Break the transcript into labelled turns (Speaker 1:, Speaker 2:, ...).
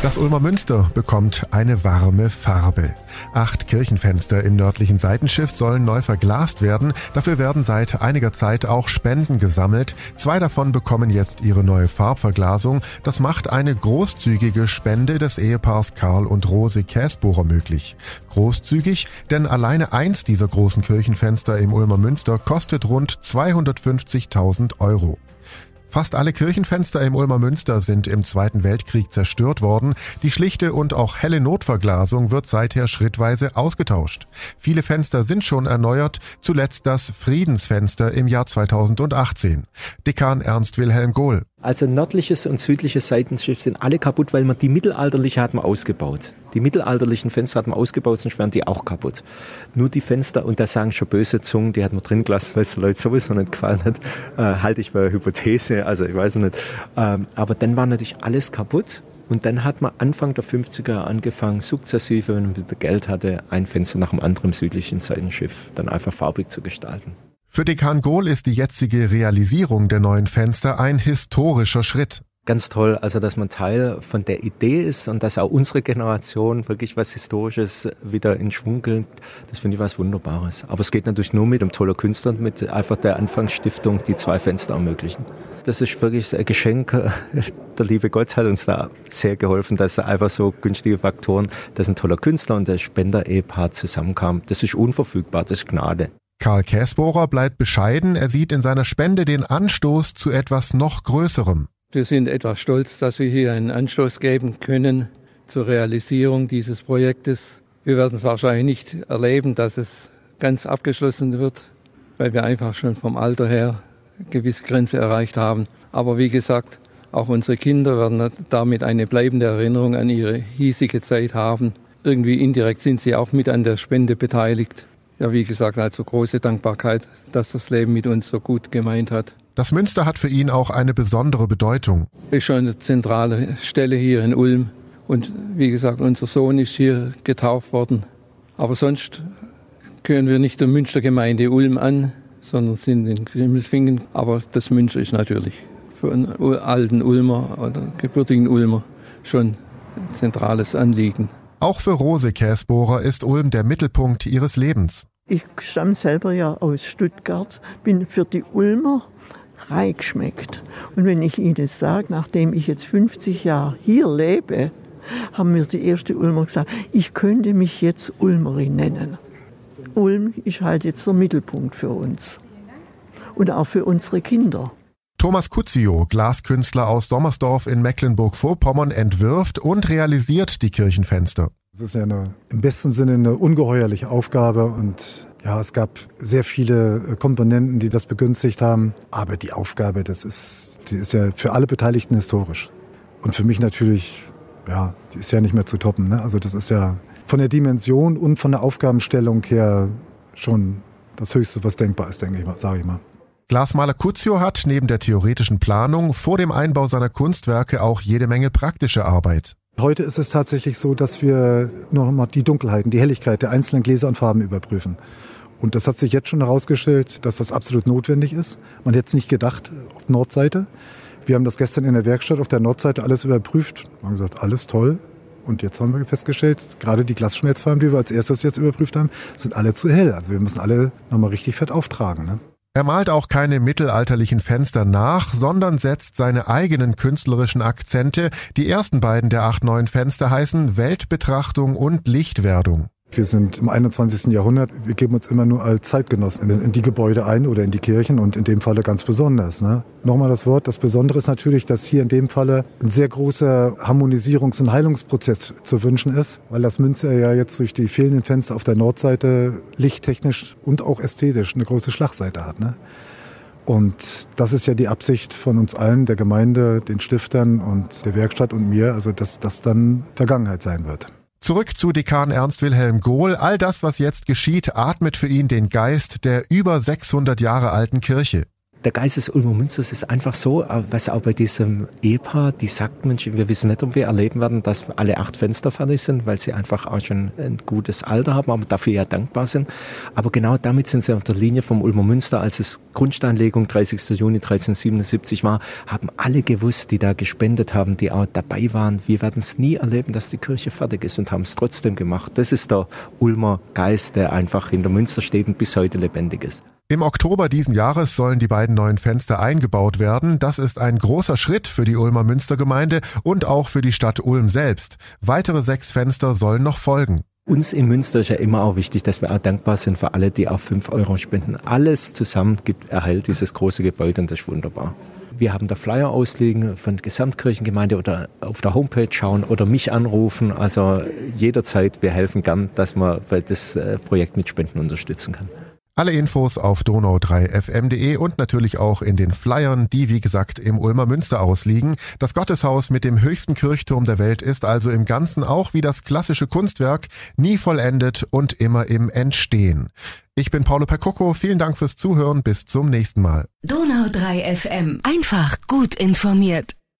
Speaker 1: Das Ulmer Münster bekommt eine warme Farbe. Acht Kirchenfenster im nördlichen Seitenschiff sollen neu verglast werden. Dafür werden seit einiger Zeit auch Spenden gesammelt. Zwei davon bekommen jetzt ihre neue Farbverglasung. Das macht eine großzügige Spende des Ehepaars Karl und Rose Käsbohrer möglich. Großzügig, denn alleine eins dieser großen Kirchenfenster im Ulmer Münster kostet rund 250.000 Euro. Fast alle Kirchenfenster im Ulmer Münster sind im Zweiten Weltkrieg zerstört worden. Die schlichte und auch helle Notverglasung wird seither schrittweise ausgetauscht. Viele Fenster sind schon erneuert, zuletzt das Friedensfenster im Jahr 2018. Dekan Ernst Wilhelm Gohl.
Speaker 2: Also nördliches und südliches Seitenschiff sind alle kaputt, weil man die mittelalterliche hat man ausgebaut. Die mittelalterlichen Fenster hat man ausgebaut, sonst wären die auch kaputt. Nur die Fenster, und da sagen schon böse Zungen, die hat man drin gelassen, weil es den Leuten sowieso nicht gefallen hat, äh, halte ich eine Hypothese, also ich weiß nicht. Ähm, aber dann war natürlich alles kaputt. Und dann hat man Anfang der 50er angefangen, sukzessive, wenn man wieder Geld hatte, ein Fenster nach dem anderen südlichen Seitenschiff dann einfach farbig zu gestalten.
Speaker 1: Für Dekan Gohl ist die jetzige Realisierung der neuen Fenster ein historischer Schritt.
Speaker 2: Ganz toll, also dass man Teil von der Idee ist und dass auch unsere Generation wirklich was Historisches wieder in Schwung gilt, das finde ich was Wunderbares. Aber es geht natürlich nur mit einem tollen Künstler und mit einfach der Anfangsstiftung, die zwei Fenster ermöglichen. Das ist wirklich ein Geschenk. Der liebe Gott hat uns da sehr geholfen, dass einfach so günstige Faktoren, dass ein toller Künstler und der Spender-Ehepaar zusammenkamen. Das ist unverfügbar, das ist Gnade.
Speaker 1: Karl Käsbohrer bleibt bescheiden, er sieht in seiner Spende den Anstoß zu etwas noch Größerem.
Speaker 3: Wir sind etwas stolz, dass wir hier einen Anstoß geben können zur Realisierung dieses Projektes. Wir werden es wahrscheinlich nicht erleben, dass es ganz abgeschlossen wird, weil wir einfach schon vom Alter her gewisse Grenze erreicht haben. Aber wie gesagt, auch unsere Kinder werden damit eine bleibende Erinnerung an ihre hiesige Zeit haben. Irgendwie indirekt sind sie auch mit an der Spende beteiligt ja, wie gesagt, also große Dankbarkeit, dass das Leben mit uns so gut gemeint hat.
Speaker 1: Das Münster hat für ihn auch eine besondere Bedeutung.
Speaker 3: Ist schon eine zentrale Stelle hier in Ulm. Und wie gesagt, unser Sohn ist hier getauft worden. Aber sonst gehören wir nicht der Münstergemeinde Ulm an, sondern sind in Grimmelsfingen. Aber das Münster ist natürlich für einen alten Ulmer oder gebürtigen Ulmer schon ein zentrales Anliegen.
Speaker 1: Auch für Rose Käsbohrer ist Ulm der Mittelpunkt ihres Lebens.
Speaker 4: Ich stamme selber ja aus Stuttgart, bin für die Ulmer reingeschmeckt. Und wenn ich Ihnen sage, nachdem ich jetzt 50 Jahre hier lebe, haben mir die erste Ulmer gesagt, ich könnte mich jetzt Ulmerin nennen. Ulm ist halt jetzt der Mittelpunkt für uns und auch für unsere Kinder.
Speaker 1: Thomas Kuzio, Glaskünstler aus Sommersdorf in Mecklenburg-Vorpommern, entwirft und realisiert die Kirchenfenster.
Speaker 5: Es ist ja eine, im besten Sinne eine ungeheuerliche Aufgabe und ja, es gab sehr viele äh, Komponenten, die das begünstigt haben. Aber die Aufgabe, das ist, die ist ja für alle Beteiligten historisch. Und für mich natürlich, ja, die ist ja nicht mehr zu toppen. Ne? Also das ist ja von der Dimension und von der Aufgabenstellung her schon das Höchste, was denkbar ist, denke ich mal, sage ich mal.
Speaker 1: Glasmaler Kuzio hat neben der theoretischen Planung vor dem Einbau seiner Kunstwerke auch jede Menge praktische Arbeit.
Speaker 5: Heute ist es tatsächlich so, dass wir noch mal die Dunkelheiten, die Helligkeit der einzelnen Gläser und Farben überprüfen. Und das hat sich jetzt schon herausgestellt, dass das absolut notwendig ist. Man hätte es nicht gedacht auf Nordseite. Wir haben das gestern in der Werkstatt auf der Nordseite alles überprüft. Man hat gesagt, alles toll. Und jetzt haben wir festgestellt, gerade die Glasschmelzfarben, die wir als erstes jetzt überprüft haben, sind alle zu hell. Also wir müssen alle nochmal richtig fett auftragen. Ne?
Speaker 1: Er malt auch keine mittelalterlichen Fenster nach, sondern setzt seine eigenen künstlerischen Akzente. Die ersten beiden der acht neuen Fenster heißen Weltbetrachtung und Lichtwerdung.
Speaker 5: Wir sind im 21. Jahrhundert, wir geben uns immer nur als Zeitgenossen in, die Gebäude ein oder in die Kirchen und in dem Falle ganz besonders. Ne? Nochmal das Wort, das Besondere ist natürlich, dass hier in dem Falle ein sehr großer Harmonisierungs- und Heilungsprozess zu wünschen ist, weil das Münster ja jetzt durch die fehlenden Fenster auf der Nordseite lichttechnisch und auch ästhetisch eine große Schlagseite hat. Ne? Und das ist ja die Absicht von uns allen, der Gemeinde, den Stiftern und der Werkstatt und mir, also dass das dann Vergangenheit sein wird.
Speaker 1: Zurück zu Dekan Ernst Wilhelm Gohl. All das, was jetzt geschieht, atmet für ihn den Geist der über 600 Jahre alten Kirche.
Speaker 2: Der Geist des Ulmer Münsters ist einfach so, äh, was auch bei diesem Ehepaar, die sagt, Mensch, wir wissen nicht, ob wir erleben werden, dass alle acht Fenster fertig sind, weil sie einfach auch schon ein gutes Alter haben, aber dafür ja dankbar sind. Aber genau damit sind sie auf der Linie vom Ulmer Münster, als es Grundsteinlegung 30. Juni 1377 war, haben alle gewusst, die da gespendet haben, die auch dabei waren, wir werden es nie erleben, dass die Kirche fertig ist und haben es trotzdem gemacht. Das ist der Ulmer Geist, der einfach in der Münster steht und bis heute lebendig ist.
Speaker 1: Im Oktober diesen Jahres sollen die beiden neuen Fenster eingebaut werden. Das ist ein großer Schritt für die Ulmer Münstergemeinde und auch für die Stadt Ulm selbst. Weitere sechs Fenster sollen noch folgen.
Speaker 2: Uns in Münster ist ja immer auch wichtig, dass wir auch dankbar sind für alle, die auch fünf Euro spenden. Alles zusammen gibt, erhält dieses große Gebäude und das ist wunderbar. Wir haben da Flyer auslegen von der Gesamtkirchengemeinde oder auf der Homepage schauen oder mich anrufen. Also jederzeit, wir helfen gern, dass man das äh, Projekt mit Spenden unterstützen kann.
Speaker 1: Alle Infos auf donau3fm.de und natürlich auch in den Flyern, die wie gesagt im Ulmer Münster ausliegen. Das Gotteshaus mit dem höchsten Kirchturm der Welt ist also im Ganzen auch wie das klassische Kunstwerk nie vollendet und immer im Entstehen. Ich bin Paulo Percocco, vielen Dank fürs Zuhören, bis zum nächsten Mal.
Speaker 6: Donau3 FM, einfach gut informiert.